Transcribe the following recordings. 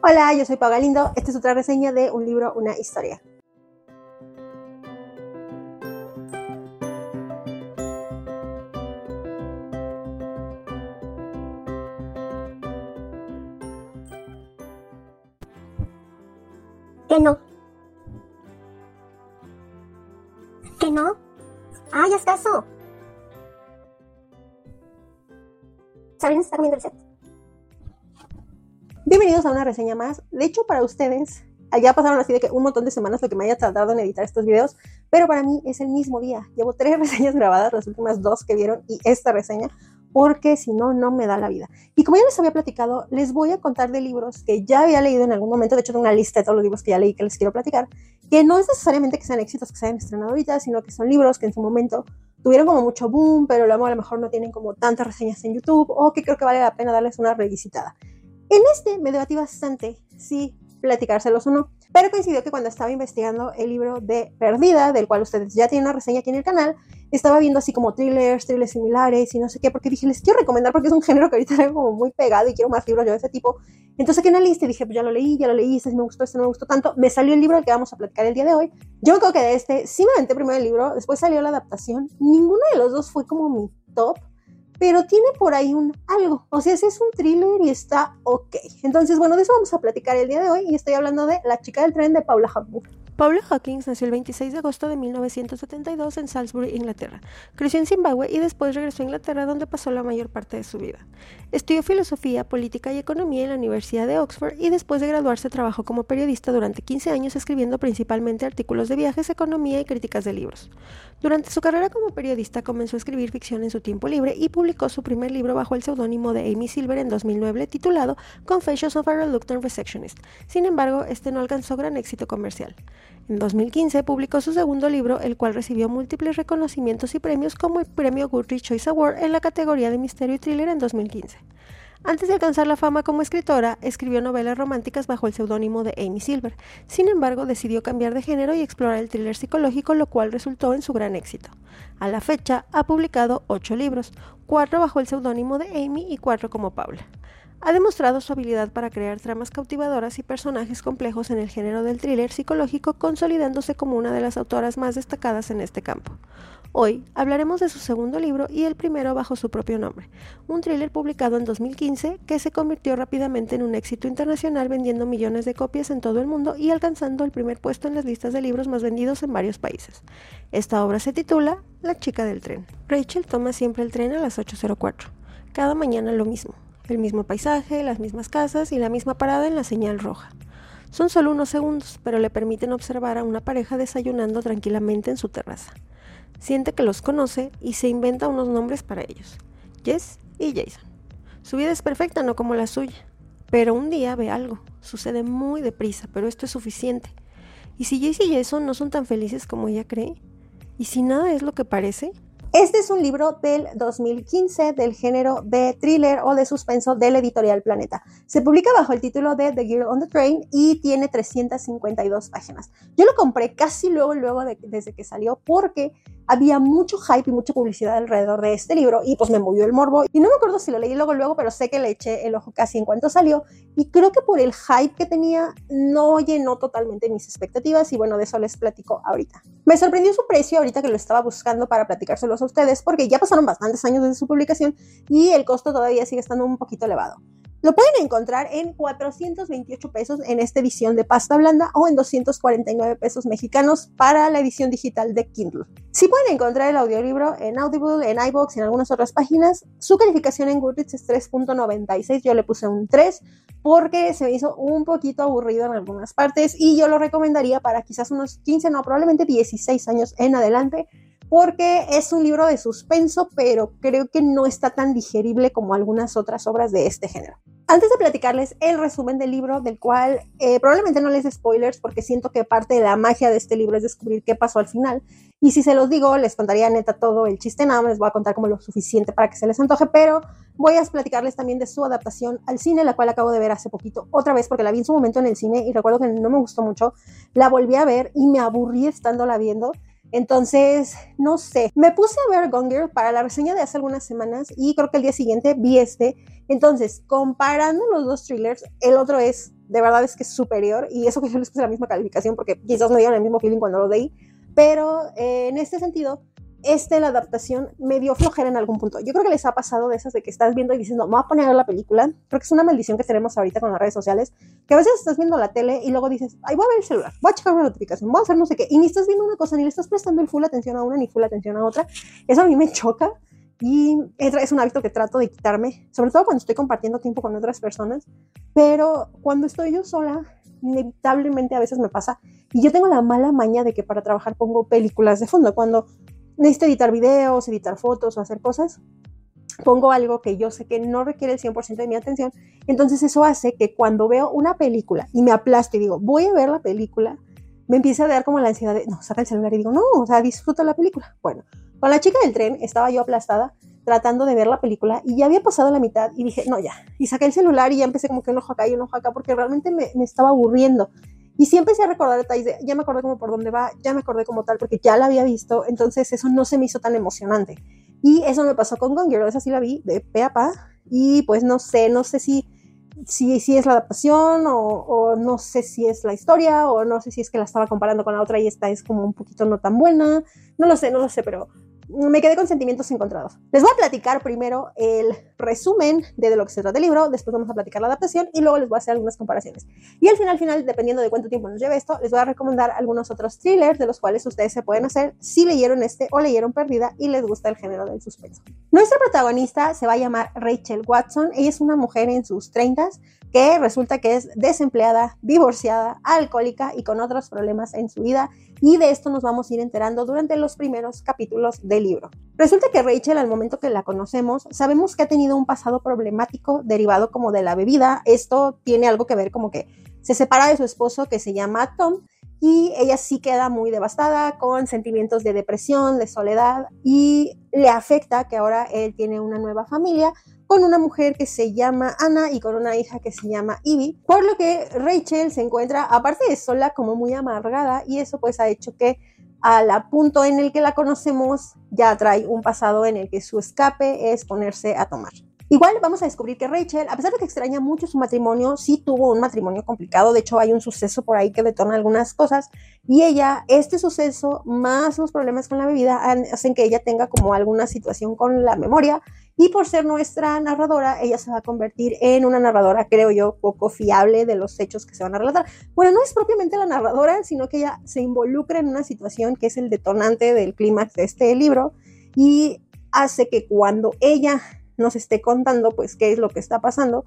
Hola, yo soy Pau Galindo. Esta es otra reseña de un libro, una historia. Que no. Que no. Ah, ya está eso. Sabrina está comiendo el set. Bienvenidos a una reseña más. De hecho, para ustedes, ya pasaron así de que un montón de semanas lo que me haya tardado en editar estos videos, pero para mí es el mismo día. Llevo tres reseñas grabadas, las últimas dos que vieron y esta reseña, porque si no, no me da la vida. Y como ya les había platicado, les voy a contar de libros que ya había leído en algún momento, de hecho tengo una lista de todos los libros que ya leí que les quiero platicar, que no es necesariamente que sean éxitos que se hayan estrenado ahorita, sino que son libros que en su momento tuvieron como mucho boom, pero luego a lo mejor no tienen como tantas reseñas en YouTube, o que creo que vale la pena darles una revisitada. En este me debatí bastante si platicárselos o no, pero coincidió que cuando estaba investigando el libro de Perdida, del cual ustedes ya tienen una reseña aquí en el canal, estaba viendo así como thrillers, thrillers similares y no sé qué, porque dije, les quiero recomendar porque es un género que ahorita tengo como muy pegado y quiero más libros yo de ese tipo. Entonces aquí en la lista dije, pues ya lo leí, ya lo leí, este me gustó, este no me gustó tanto. Me salió el libro al que vamos a platicar el día de hoy. Yo creo que de este sí me aventé primero el libro, después salió la adaptación. Ninguno de los dos fue como mi top pero tiene por ahí un algo. O sea, ese es un thriller y está ok. Entonces, bueno, de eso vamos a platicar el día de hoy y estoy hablando de La chica del tren de Paula Hawkins. Paula Hawkins nació el 26 de agosto de 1972 en Salisbury, Inglaterra. Creció en Zimbabue y después regresó a Inglaterra donde pasó la mayor parte de su vida. Estudió filosofía, política y economía en la Universidad de Oxford y después de graduarse trabajó como periodista durante 15 años escribiendo principalmente artículos de viajes, economía y críticas de libros. Durante su carrera como periodista comenzó a escribir ficción en su tiempo libre y publicó su primer libro bajo el seudónimo de Amy Silver en 2009 titulado Confessions of a Reluctant Receptionist. Sin embargo, este no alcanzó gran éxito comercial. En 2015 publicó su segundo libro, el cual recibió múltiples reconocimientos y premios como el premio Goodreads Choice Award en la categoría de misterio y thriller en 2015. Antes de alcanzar la fama como escritora, escribió novelas románticas bajo el seudónimo de Amy Silver. Sin embargo, decidió cambiar de género y explorar el thriller psicológico, lo cual resultó en su gran éxito. A la fecha, ha publicado ocho libros, cuatro bajo el seudónimo de Amy y cuatro como Paula. Ha demostrado su habilidad para crear tramas cautivadoras y personajes complejos en el género del thriller psicológico, consolidándose como una de las autoras más destacadas en este campo. Hoy hablaremos de su segundo libro y el primero bajo su propio nombre, un thriller publicado en 2015 que se convirtió rápidamente en un éxito internacional vendiendo millones de copias en todo el mundo y alcanzando el primer puesto en las listas de libros más vendidos en varios países. Esta obra se titula La chica del tren. Rachel toma siempre el tren a las 8.04. Cada mañana lo mismo el mismo paisaje, las mismas casas y la misma parada en la señal roja. Son solo unos segundos, pero le permiten observar a una pareja desayunando tranquilamente en su terraza. Siente que los conoce y se inventa unos nombres para ellos, Jess y Jason. Su vida es perfecta, no como la suya, pero un día ve algo, sucede muy deprisa, pero esto es suficiente. ¿Y si Jess y Jason no son tan felices como ella cree? ¿Y si nada es lo que parece? Este es un libro del 2015 del género de thriller o de suspenso de la editorial Planeta. Se publica bajo el título de The Girl on the Train y tiene 352 páginas. Yo lo compré casi luego, luego de, desde que salió porque había mucho hype y mucha publicidad alrededor de este libro y pues me movió el morbo y no me acuerdo si lo leí luego luego, pero sé que le eché el ojo casi en cuanto salió y creo que por el hype que tenía no llenó totalmente mis expectativas y bueno, de eso les platico ahorita. Me sorprendió su precio ahorita que lo estaba buscando para platicárselos a ustedes porque ya pasaron bastantes años desde su publicación y el costo todavía sigue estando un poquito elevado. Lo pueden encontrar en 428 pesos en esta edición de pasta blanda o en 249 pesos mexicanos para la edición digital de Kindle. Si pueden encontrar el audiolibro en Audible, en iBox y en algunas otras páginas. Su calificación en Goodreads es 3.96. Yo le puse un 3 porque se me hizo un poquito aburrido en algunas partes y yo lo recomendaría para quizás unos 15, no, probablemente 16 años en adelante porque es un libro de suspenso, pero creo que no está tan digerible como algunas otras obras de este género. Antes de platicarles el resumen del libro, del cual eh, probablemente no les spoilers porque siento que parte de la magia de este libro es descubrir qué pasó al final. Y si se los digo, les contaría neta todo el chiste, nada les voy a contar como lo suficiente para que se les antoje, pero voy a platicarles también de su adaptación al cine, la cual acabo de ver hace poquito, otra vez porque la vi en su momento en el cine y recuerdo que no me gustó mucho. La volví a ver y me aburrí estándola viendo. Entonces, no sé, me puse a ver Gone Girl para la reseña de hace algunas semanas y creo que el día siguiente vi este. Entonces, comparando los dos thrillers, el otro es de verdad es que es superior y eso que yo les puse la misma calificación porque quizás me dieron el mismo feeling cuando lo leí, pero eh, en este sentido este, la adaptación me dio flojera en algún punto. Yo creo que les ha pasado de esas de que estás viendo y dices, no, me voy a poner a ver la película. Creo que es una maldición que tenemos ahorita con las redes sociales, que a veces estás viendo la tele y luego dices, ay, voy a ver el celular, voy a checar una notificación, voy a hacer no sé qué, y ni estás viendo una cosa, ni le estás prestando el full atención a una, ni full atención a otra. Eso a mí me choca y es un hábito que trato de quitarme, sobre todo cuando estoy compartiendo tiempo con otras personas, pero cuando estoy yo sola, inevitablemente a veces me pasa y yo tengo la mala maña de que para trabajar pongo películas de fondo. Cuando necesito editar videos, editar fotos o hacer cosas, pongo algo que yo sé que no requiere el 100% de mi atención. Entonces eso hace que cuando veo una película y me aplasto y digo, voy a ver la película, me empieza a dar como la ansiedad de, no, saca el celular y digo, no, o sea, disfruta la película. Bueno, con la chica del tren estaba yo aplastada tratando de ver la película y ya había pasado la mitad y dije, no, ya. Y saqué el celular y ya empecé como que un ojo acá y un ojo acá porque realmente me, me estaba aburriendo. Y sí empecé a recordar detalles de, ya me acordé como por dónde va, ya me acordé como tal, porque ya la había visto, entonces eso no se me hizo tan emocionante. Y eso me pasó con Gone Girl, esa sí la vi de pe a pa, y pues no sé, no sé si, si, si es la adaptación o, o, no sé si es la historia o no sé si es que la estaba comparando con la otra y esta es como un poquito no tan buena, no lo sé, no lo sé, pero me quedé con sentimientos encontrados. Les voy a platicar primero el resumen de, lo que se trata el libro, después vamos a platicar la adaptación y luego les voy a hacer algunas comparaciones. Y al final, final, dependiendo de cuánto tiempo nos lleve esto, les voy a recomendar algunos otros thrillers de los cuales ustedes se pueden hacer si leyeron este o leyeron Perdida y les gusta el género del suspenso. Nuestra protagonista se va a llamar Rachel Watson. Ella es una mujer en sus 30 que resulta que es desempleada, divorciada, alcohólica y con otros problemas en su vida. Y de esto nos vamos a ir enterando durante los primeros capítulos del libro. Resulta que Rachel, al momento que la conocemos, sabemos que ha tenido un pasado problemático derivado como de la bebida. Esto tiene algo que ver como que se separa de su esposo que se llama Tom y ella sí queda muy devastada con sentimientos de depresión, de soledad y le afecta que ahora él tiene una nueva familia con una mujer que se llama Ana y con una hija que se llama Ivy, por lo que Rachel se encuentra, aparte de sola, como muy amargada y eso pues ha hecho que al punto en el que la conocemos ya trae un pasado en el que su escape es ponerse a tomar. Igual vamos a descubrir que Rachel, a pesar de que extraña mucho su matrimonio, sí tuvo un matrimonio complicado. De hecho, hay un suceso por ahí que detona algunas cosas. Y ella, este suceso, más los problemas con la bebida, hacen que ella tenga como alguna situación con la memoria. Y por ser nuestra narradora, ella se va a convertir en una narradora, creo yo, poco fiable de los hechos que se van a relatar. Bueno, no es propiamente la narradora, sino que ella se involucra en una situación que es el detonante del clímax de este libro y hace que cuando ella nos esté contando pues qué es lo que está pasando,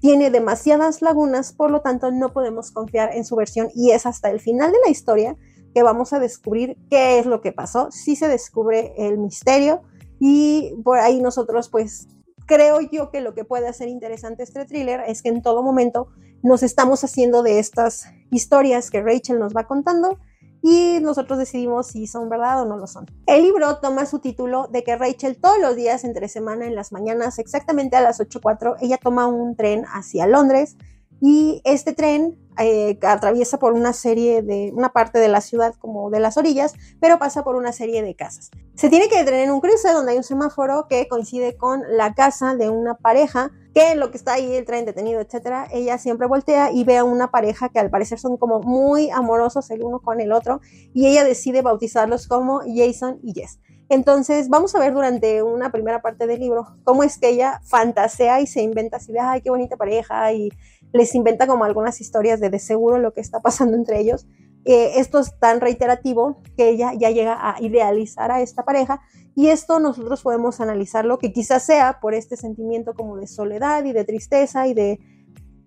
tiene demasiadas lagunas, por lo tanto no podemos confiar en su versión y es hasta el final de la historia que vamos a descubrir qué es lo que pasó, si se descubre el misterio y por ahí nosotros pues creo yo que lo que puede hacer interesante este thriller es que en todo momento nos estamos haciendo de estas historias que Rachel nos va contando y nosotros decidimos si son verdad o no lo son. El libro toma su título de que Rachel todos los días entre semana en las mañanas, exactamente a las 8.04, ella toma un tren hacia Londres y este tren eh, atraviesa por una serie de, una parte de la ciudad como de las orillas, pero pasa por una serie de casas. Se tiene que detener en un cruce donde hay un semáforo que coincide con la casa de una pareja que en lo que está ahí el tren detenido, etcétera, ella siempre voltea y ve a una pareja que al parecer son como muy amorosos el uno con el otro y ella decide bautizarlos como Jason y Jess. Entonces, vamos a ver durante una primera parte del libro cómo es que ella fantasea y se inventa así de, ay, qué bonita pareja y les inventa como algunas historias de de seguro lo que está pasando entre ellos. Esto es tan reiterativo que ella ya llega a idealizar a esta pareja y esto nosotros podemos analizarlo que quizás sea por este sentimiento como de soledad y de tristeza y de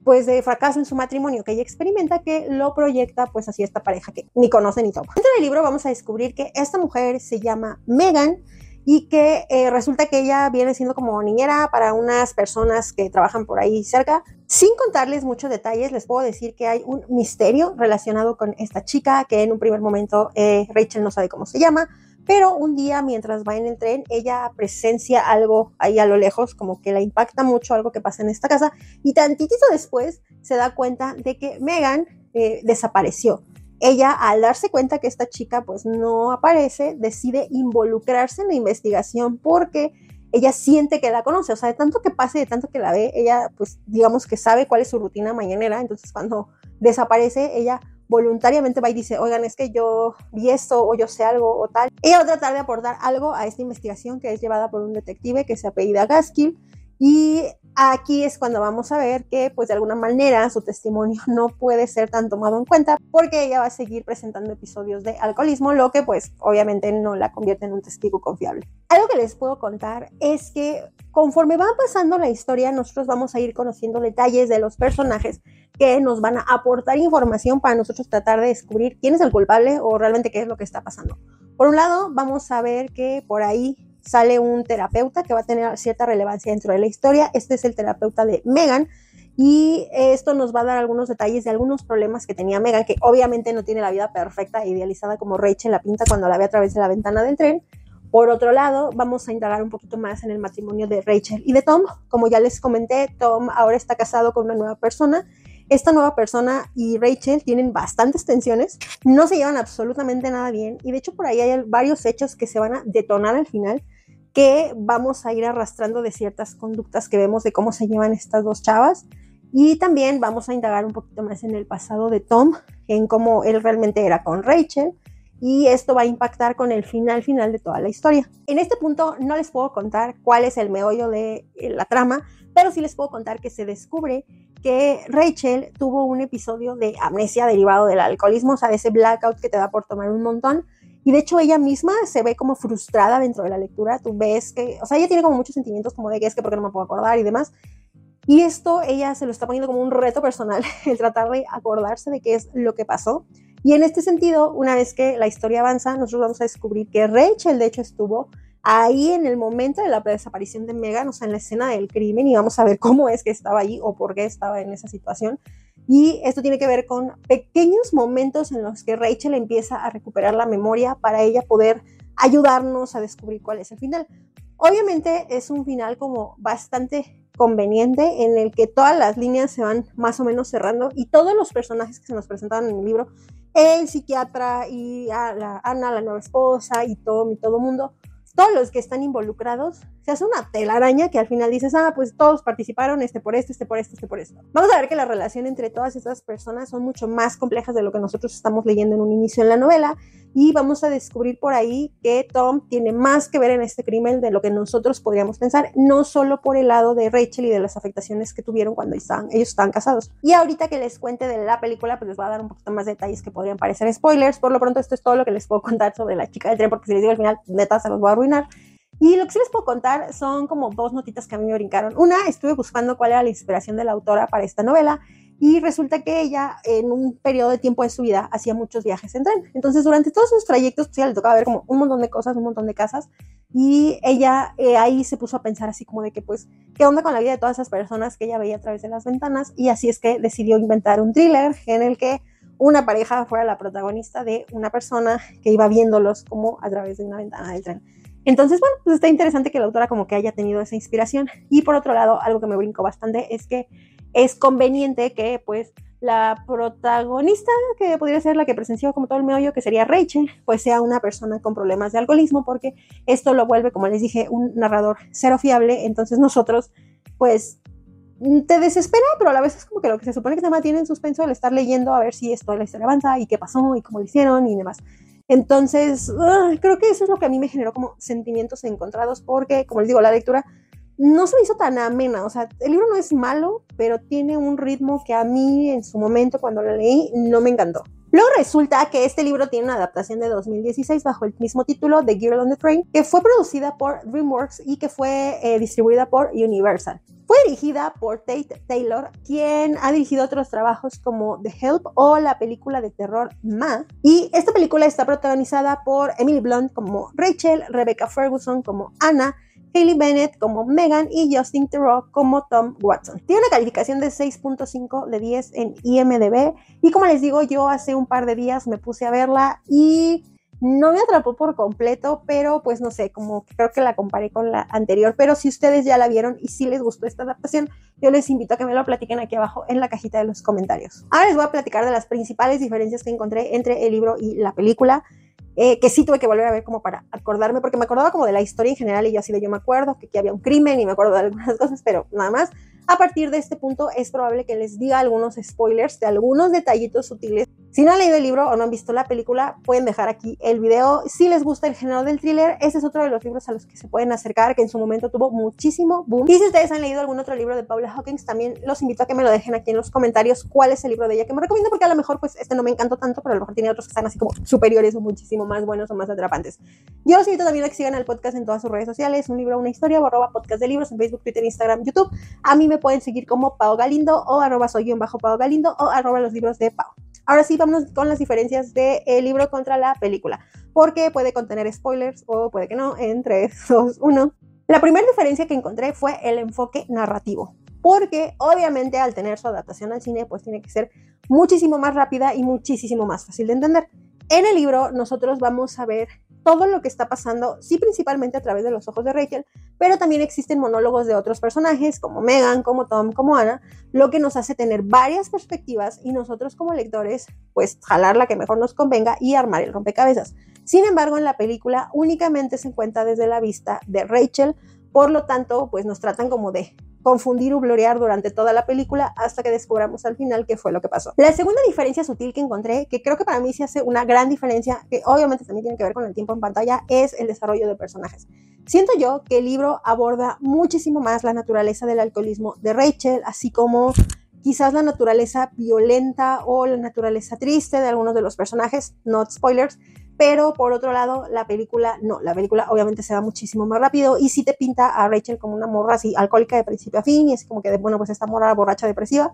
pues de fracaso en su matrimonio que ella experimenta que lo proyecta pues así esta pareja que ni conoce ni toma. Dentro del libro vamos a descubrir que esta mujer se llama Megan y que eh, resulta que ella viene siendo como niñera para unas personas que trabajan por ahí cerca. Sin contarles muchos detalles, les puedo decir que hay un misterio relacionado con esta chica que en un primer momento eh, Rachel no sabe cómo se llama, pero un día mientras va en el tren, ella presencia algo ahí a lo lejos, como que la impacta mucho algo que pasa en esta casa y tantitito después se da cuenta de que Megan eh, desapareció ella al darse cuenta que esta chica pues no aparece, decide involucrarse en la investigación porque ella siente que la conoce, o sea, de tanto que pase, de tanto que la ve, ella pues digamos que sabe cuál es su rutina mañanera, entonces cuando desaparece, ella voluntariamente va y dice, oigan, es que yo vi esto o yo sé algo o tal. Ella va a tratar de aportar algo a esta investigación que es llevada por un detective que se apellida Gaskill y aquí es cuando vamos a ver que pues de alguna manera su testimonio no puede ser tan tomado en cuenta porque ella va a seguir presentando episodios de alcoholismo, lo que pues obviamente no la convierte en un testigo confiable. Algo que les puedo contar es que conforme va pasando la historia nosotros vamos a ir conociendo detalles de los personajes que nos van a aportar información para nosotros tratar de descubrir quién es el culpable o realmente qué es lo que está pasando. Por un lado, vamos a ver que por ahí sale un terapeuta que va a tener cierta relevancia dentro de la historia. Este es el terapeuta de Megan. Y esto nos va a dar algunos detalles de algunos problemas que tenía Megan, que obviamente no tiene la vida perfecta e idealizada como Rachel la pinta cuando la ve a través de la ventana del tren. Por otro lado, vamos a indagar un poquito más en el matrimonio de Rachel y de Tom. Como ya les comenté, Tom ahora está casado con una nueva persona. Esta nueva persona y Rachel tienen bastantes tensiones, no se llevan absolutamente nada bien y de hecho por ahí hay varios hechos que se van a detonar al final que vamos a ir arrastrando de ciertas conductas que vemos de cómo se llevan estas dos chavas. Y también vamos a indagar un poquito más en el pasado de Tom, en cómo él realmente era con Rachel. Y esto va a impactar con el final final de toda la historia. En este punto no les puedo contar cuál es el meollo de eh, la trama, pero sí les puedo contar que se descubre que Rachel tuvo un episodio de amnesia derivado del alcoholismo, o sea, de ese blackout que te da por tomar un montón, y de hecho ella misma se ve como frustrada dentro de la lectura. Tú ves que, o sea, ella tiene como muchos sentimientos como de que es que porque no me puedo acordar y demás. Y esto ella se lo está poniendo como un reto personal, el tratar de acordarse de qué es lo que pasó. Y en este sentido, una vez que la historia avanza, nosotros vamos a descubrir que Rachel de hecho estuvo ahí en el momento de la desaparición de Megan, o sea, en la escena del crimen, y vamos a ver cómo es que estaba ahí o por qué estaba en esa situación. Y esto tiene que ver con pequeños momentos en los que Rachel empieza a recuperar la memoria para ella poder ayudarnos a descubrir cuál es el final. Obviamente es un final como bastante conveniente en el que todas las líneas se van más o menos cerrando y todos los personajes que se nos presentaban en el libro, el psiquiatra y la, Ana, la nueva esposa y Tom y todo mundo, todos los que están involucrados, se hace una telaraña que al final dices, ah, pues todos participaron, este por esto, este por esto, este por esto. Vamos a ver que la relación entre todas estas personas son mucho más complejas de lo que nosotros estamos leyendo en un inicio en la novela y vamos a descubrir por ahí que Tom tiene más que ver en este crimen de lo que nosotros podríamos pensar, no solo por el lado de Rachel y de las afectaciones que tuvieron cuando estaban, ellos estaban casados. Y ahorita que les cuente de la película, pues les voy a dar un poquito más detalles que podrían parecer spoilers. Por lo pronto, esto es todo lo que les puedo contar sobre la chica del tren, porque si les digo al final, neta, se los voy a arruinar. Y lo que sí les puedo contar son como dos notitas que a mí me brincaron. Una, estuve buscando cuál era la inspiración de la autora para esta novela y resulta que ella en un periodo de tiempo de su vida hacía muchos viajes en tren. Entonces durante todos sus trayectos pues, le tocaba ver como un montón de cosas, un montón de casas y ella eh, ahí se puso a pensar así como de que pues, ¿qué onda con la vida de todas esas personas que ella veía a través de las ventanas? Y así es que decidió inventar un thriller en el que una pareja fuera la protagonista de una persona que iba viéndolos como a través de una ventana del tren. Entonces, bueno, pues está interesante que la autora como que haya tenido esa inspiración. Y por otro lado, algo que me brinco bastante es que es conveniente que pues la protagonista, que podría ser la que presenció como todo el meollo, que sería Rachel, pues sea una persona con problemas de alcoholismo, porque esto lo vuelve, como les dije, un narrador cero fiable. Entonces nosotros, pues, te desespera, pero a la vez es como que lo que se supone que se mantiene en suspenso el estar leyendo a ver si esto la historia avanza y qué pasó y cómo lo hicieron y demás. Entonces, creo que eso es lo que a mí me generó como sentimientos encontrados, porque, como les digo, la lectura no se me hizo tan amena. O sea, el libro no es malo, pero tiene un ritmo que a mí en su momento, cuando lo leí, no me encantó. Luego resulta que este libro tiene una adaptación de 2016 bajo el mismo título, The Girl on the Train, que fue producida por DreamWorks y que fue eh, distribuida por Universal. Fue dirigida por Tate Taylor, quien ha dirigido otros trabajos como The Help o la película de terror Ma. Y esta película está protagonizada por Emily Blunt como Rachel, Rebecca Ferguson como Anna, Hayley Bennett como Megan y Justin Theroux como Tom Watson. Tiene una calificación de 6.5 de 10 en IMDb y como les digo, yo hace un par de días me puse a verla y no me atrapó por completo, pero pues no sé, como creo que la comparé con la anterior, pero si ustedes ya la vieron y si les gustó esta adaptación, yo les invito a que me lo platiquen aquí abajo en la cajita de los comentarios. Ahora les voy a platicar de las principales diferencias que encontré entre el libro y la película. eh, que sí tuve que volver a ver como para acordarme, porque me acordaba como de la historia en general y yo así de yo me acuerdo que aquí había un crimen y me acuerdo de algunas cosas, pero nada más. A partir de este punto es probable que les diga algunos spoilers de algunos detallitos sutiles si no han leído el libro o no han visto la película, pueden dejar aquí el video. Si les gusta el género del thriller, ese es otro de los libros a los que se pueden acercar, que en su momento tuvo muchísimo boom. Y si ustedes han leído algún otro libro de Paula Hawkins, también los invito a que me lo dejen aquí en los comentarios cuál es el libro de ella que me recomiendo, porque a lo mejor pues este no me encantó tanto, pero a lo mejor tiene otros que están así como superiores o muchísimo más buenos o más atrapantes. Yo los invito también a que sigan al podcast en todas sus redes sociales, un libro, una historia, o arroba podcast de libros en Facebook, Twitter, Instagram, YouTube. A mí me pueden seguir como Pao Galindo o arroba soy bajo Pao Galindo o arroba los libros de Pau. Ahora sí, con las diferencias del libro contra la película, porque puede contener spoilers o puede que no, en 3, 2, 1. La primera diferencia que encontré fue el enfoque narrativo, porque obviamente al tener su adaptación al cine, pues tiene que ser muchísimo más rápida y muchísimo más fácil de entender. En el libro nosotros vamos a ver todo lo que está pasando, sí principalmente a través de los ojos de Rachel, pero también existen monólogos de otros personajes como Megan, como Tom, como Anna, lo que nos hace tener varias perspectivas y nosotros como lectores, pues jalar la que mejor nos convenga y armar el rompecabezas. Sin embargo, en la película únicamente se encuentra desde la vista de Rachel, por lo tanto, pues nos tratan como de confundir o gloriar durante toda la película hasta que descubramos al final qué fue lo que pasó. La segunda diferencia sutil que encontré, que creo que para mí se hace una gran diferencia, que obviamente también tiene que ver con el tiempo en pantalla, es el desarrollo de personajes. Siento yo que el libro aborda muchísimo más la naturaleza del alcoholismo de Rachel, así como quizás la naturaleza violenta o la naturaleza triste de algunos de los personajes, not spoilers, pero por otro lado, la película no, la película obviamente se va muchísimo más rápido y sí te pinta a Rachel como una morra así alcohólica de principio a fin y es como que, bueno, pues esta morra borracha depresiva,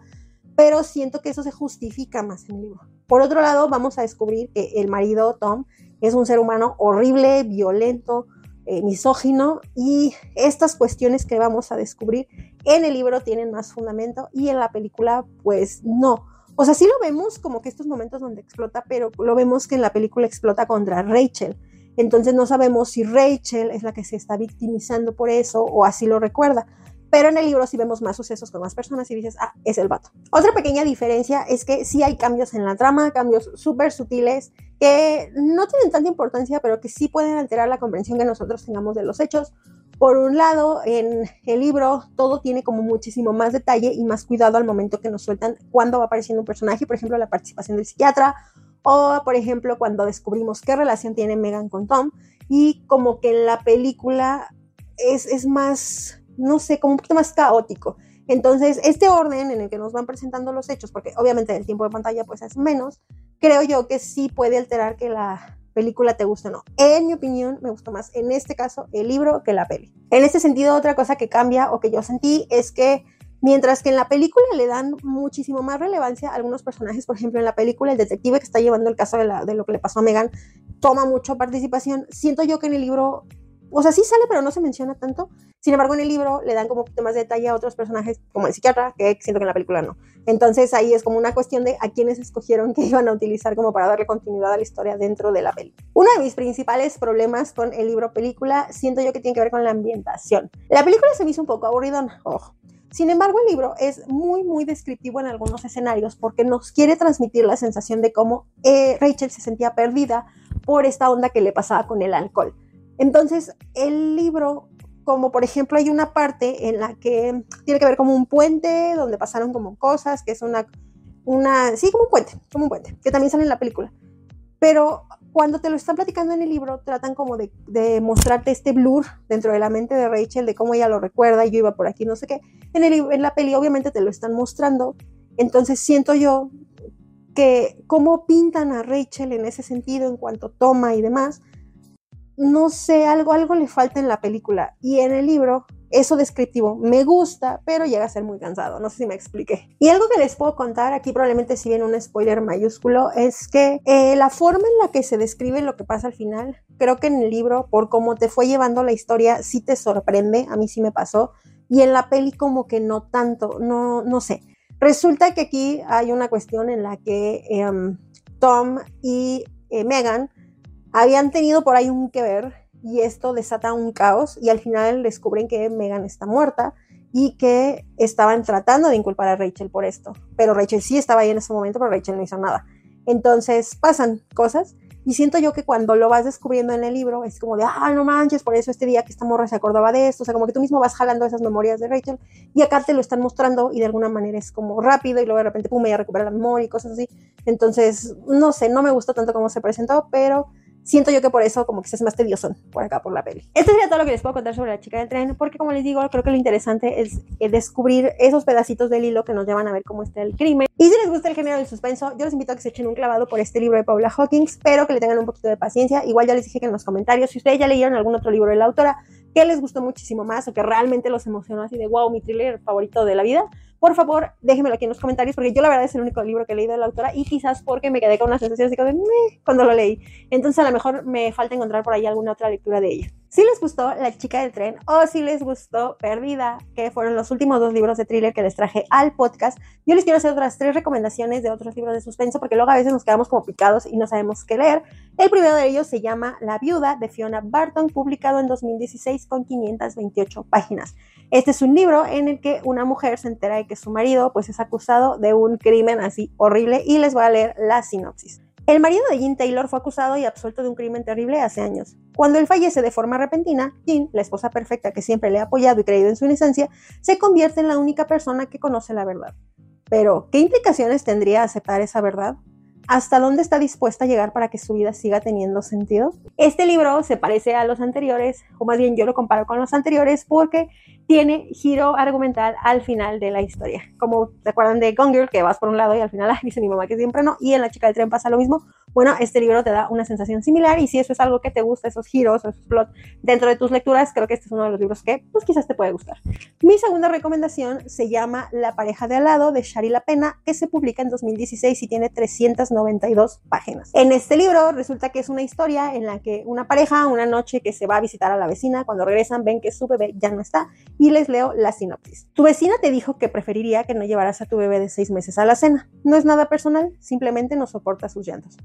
pero siento que eso se justifica más en el libro. Por otro lado, vamos a descubrir que el marido Tom es un ser humano horrible, violento, eh, misógino y estas cuestiones que vamos a descubrir en el libro tienen más fundamento y en la película pues no. O sea, sí lo vemos como que estos momentos donde explota, pero lo vemos que en la película explota contra Rachel. Entonces no sabemos si Rachel es la que se está victimizando por eso o así lo recuerda. Pero en el libro sí vemos más sucesos con más personas y dices, ah, es el vato. Otra pequeña diferencia es que sí hay cambios en la trama, cambios súper sutiles que no tienen tanta importancia, pero que sí pueden alterar la comprensión que nosotros tengamos de los hechos por un lado, en el libro todo tiene como muchísimo más detalle y más cuidado al momento que nos sueltan cuando va apareciendo un personaje, por ejemplo, la participación del psiquiatra o, por ejemplo, cuando descubrimos qué relación tiene Megan con Tom y como que en la película es, es más, no sé, como un poquito más caótico. Entonces, este orden en el que nos van presentando los hechos, porque obviamente el tiempo de pantalla pues es menos, creo yo que sí puede alterar que la película te gusta o no. En mi opinión, me gustó más en este caso el libro que la peli. En este sentido, otra cosa que cambia o que yo sentí es que mientras que en la película le dan muchísimo más relevancia a algunos personajes, por ejemplo, en la película el detective que está llevando el caso de, de lo que le pasó a Megan toma mucha participación, siento yo que en el libro o sea, sí sale, pero no se menciona tanto. Sin embargo, en el libro le dan como un poquito más de detalle a otros personajes, como el psiquiatra, que siento que en la película no. Entonces ahí es como una cuestión de a quiénes escogieron que iban a utilizar como para darle continuidad a la historia dentro de la peli. Uno de mis principales problemas con el libro película siento yo que tiene que ver con la ambientación. La película se me hizo un poco aburridona, ojo. Sin embargo, el libro es muy, muy descriptivo en algunos escenarios porque nos quiere transmitir la sensación de cómo eh, Rachel se sentía perdida por esta onda que le pasaba con el alcohol. Entonces, el libro, como por ejemplo hay una parte en la que tiene que ver como un puente, donde pasaron como cosas, que es una, una, sí, como un puente, como un puente, que también sale en la película. Pero cuando te lo están platicando en el libro, tratan como de, mostrarte este blur dentro de la mente de Rachel, de cómo ella lo recuerda, yo iba por aquí, no sé qué. En, el, en la peli obviamente te lo están mostrando, entonces siento yo que cómo pintan a Rachel en ese sentido, en cuanto toma y demás, no sé, algo, algo le falta en la película. Y en el libro, eso descriptivo me gusta, pero llega a ser muy cansado. No sé si me expliqué. Y algo que les puedo contar, aquí probablemente si bien un spoiler mayúsculo, es que eh, la forma en la que se describe lo que pasa al final, creo que en el libro, por cómo te fue llevando la historia, sí te sorprende. A mí sí me pasó. Y en la peli como que no tanto, no, no sé. Resulta que aquí hay una cuestión en la que em, Tom y eh, Megan habían tenido por ahí un que ver y esto desata un caos y al final descubren que Megan está muerta y que estaban tratando de inculpar a Rachel por esto. Pero Rachel sí estaba ahí en ese momento, pero Rachel no hizo nada. Entonces pasan cosas Y siento yo que cuando lo vas descubriendo en el libro, es como de, ah, no manches, por eso este día que esta morra se acordaba de esto. O sea, como que tú mismo vas jalando esas memorias de Rachel y acá te lo están mostrando y de alguna manera es como rápido y luego de repente, pum, ella recupera la memoria y cosas así. Entonces, no sé, no me gustó tanto como se presentó, pero siento yo que por eso como que se hace más tedioso por acá por la peli. Esto sería todo lo que les puedo contar sobre la chica del tren, porque como les digo, creo que lo interesante es eh, descubrir esos pedacitos del hilo que nos llevan a ver cómo está el crimen. Y si les gusta el género del suspenso, yo les invito a que se echen un clavado por este libro de Paula Hawkins, pero que le tengan un poquito de paciencia. Igual ya les dije que en los comentarios, si ustedes ya leyeron algún otro libro de la autora, que les gustó muchísimo más o que realmente los emocionó así de wow, mi thriller favorito de la vida, por favor, déjenmelo aquí en los comentarios, porque yo la verdad es el único libro que he leído de la autora y quizás porque me quedé con una sensación así como de cuando lo leí. Entonces a lo mejor me falta encontrar por ahí alguna otra lectura de ella. Si les gustó La chica del tren o si les gustó Perdida, que fueron los últimos dos libros de thriller que les traje al podcast, yo les quiero hacer otras tres recomendaciones de otros libros de suspenso porque luego a veces nos quedamos como picados y no sabemos qué leer. El primero de ellos se llama La viuda de Fiona Barton, publicado en 2016 con 528 páginas. Este es un libro en el que una mujer se entera de que su marido pues es acusado de un crimen así horrible y les voy a leer la sinopsis. El marido de Jean Taylor fue acusado y absuelto de un crimen terrible hace años. Cuando él fallece de forma repentina, Jean, la esposa perfecta que siempre le ha apoyado y creído en su inocencia, se convierte en la única persona que conoce la verdad. Pero, ¿qué implicaciones tendría aceptar esa verdad? Hasta dónde está dispuesta a llegar para que su vida siga teniendo sentido. Este libro se parece a los anteriores, o más bien yo lo comparo con los anteriores porque tiene giro argumental al final de la historia. Como te acuerdan de Gone Girl, que vas por un lado y al final dice mi mamá que siempre no, y en La chica del tren pasa lo mismo. Bueno, este libro te da una sensación similar y si eso es algo que te gusta, esos giros esos plots dentro de tus lecturas, creo que este es uno de los libros que pues quizás te puede gustar. Mi segunda recomendación se llama La pareja de al lado de Shari La Pena, que se publica en 2016 y tiene 392 páginas. En este libro resulta que es una historia en la que una pareja una noche que se va a visitar a la vecina, cuando regresan ven que su bebé ya no está y les leo la sinopsis. Tu vecina te dijo que preferiría que no llevaras a tu bebé de seis meses a la cena. No es nada personal, simplemente no soporta sus llantos.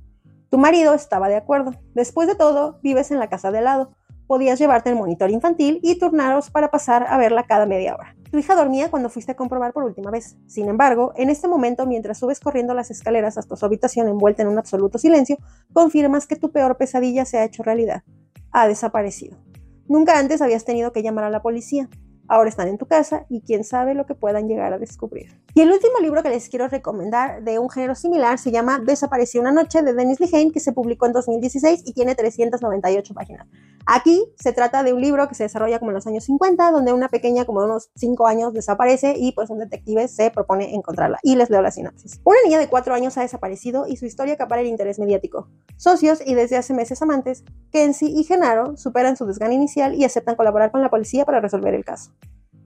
Tu marido estaba de acuerdo. Después de todo, vives en la casa de lado. Podías llevarte el monitor infantil y turnaros para pasar a verla cada media hora. Tu hija dormía cuando fuiste a comprobar por última vez. Sin embargo, en este momento, mientras subes corriendo las escaleras hasta su habitación envuelta en un absoluto silencio, confirmas que tu peor pesadilla se ha hecho realidad. Ha desaparecido. Nunca antes habías tenido que llamar a la policía ahora están en tu casa y quién sabe lo que puedan llegar a descubrir. Y el último libro que les quiero recomendar de un género similar se llama Desapareció una noche de Dennis Lehane que se publicó en 2016 y tiene 398 páginas. Aquí se trata de un libro que se desarrolla como en los años 50, donde una pequeña como de unos 5 años desaparece y pues un detective se propone encontrarla. Y les leo la sinopsis. Una niña de 4 años ha desaparecido y su historia acapara el interés mediático. Socios y desde hace meses amantes, Kenzie y Genaro superan su desgana inicial y aceptan colaborar con la policía para resolver el caso.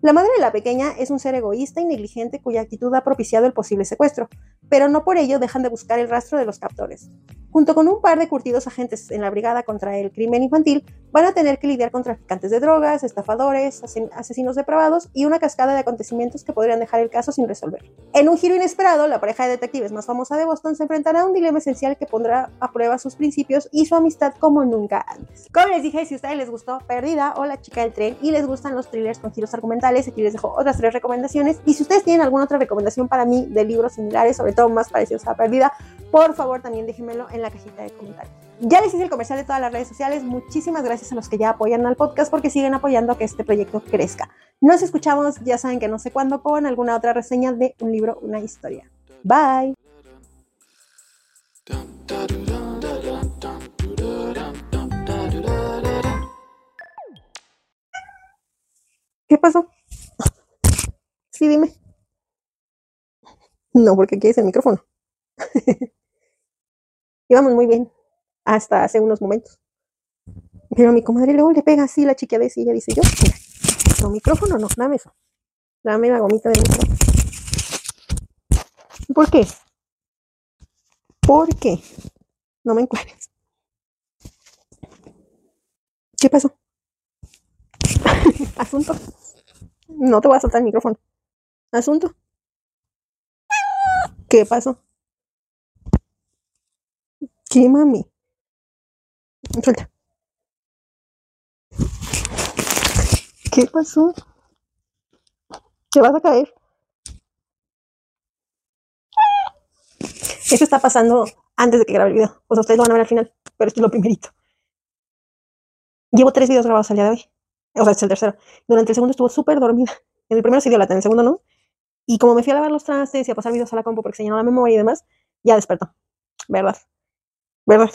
La madre de la pequeña es un ser egoísta y negligente cuya actitud ha propiciado el posible secuestro, pero no por ello dejan de buscar el rastro de los captores. Junto con un par de curtidos agentes en la brigada contra el crimen infantil, van a tener que lidiar con traficantes de drogas, estafadores, asesinos depravados y una cascada de acontecimientos que podrían dejar el caso sin resolver. En un giro inesperado, la pareja de detectives más famosa de Boston se enfrentará a un dilema esencial que pondrá a prueba sus principios y su amistad como nunca antes. Como les dije, si a ustedes les gustó Perdida o La chica del tren y les gustan los thrillers con giros argumentales, aquí les dejo otras tres recomendaciones. Y si ustedes tienen alguna otra recomendación para mí de libros similares, sobre todo más parecidos a Perdida, por favor también déjenmelo en la cajita de comentarios. Ya les hice el comercial de todas las redes sociales. Muchísimas gracias a los que ya apoyan al podcast porque siguen apoyando a que este proyecto crezca. Nos escuchamos, ya saben que no sé cuándo, con alguna otra reseña de un libro, una historia. Bye. ¿Qué pasó? Sí, dime. No, porque aquí es el micrófono. Íbamos muy bien hasta hace unos momentos. Pero mi comadre luego le pega así la chiquiadez y ella dice, yo, mira, no, micrófono no, dame eso. Dame la gomita de micrófono. ¿Por qué? ¿Por qué? No me encuentres. ¿Qué pasó? Asunto. No te voy a soltar el micrófono. Asunto. ¿Qué pasó? ¿Qué mami? Suelta. ¿Qué pasó? Te vas a caer. Eso está pasando antes de que grabe el video. O sea, ustedes lo van a ver al final, pero esto es lo primerito. Llevo tres videos grabados al día de hoy. O sea, es el tercero. Durante el segundo estuvo súper dormida. En el primero sí dio lata, en el segundo no. Y como me fui a lavar los trastes y a pasar videos a la compu porque se llenó la memoria y demás, ya despertó. ¿Verdad? ¿Verdad?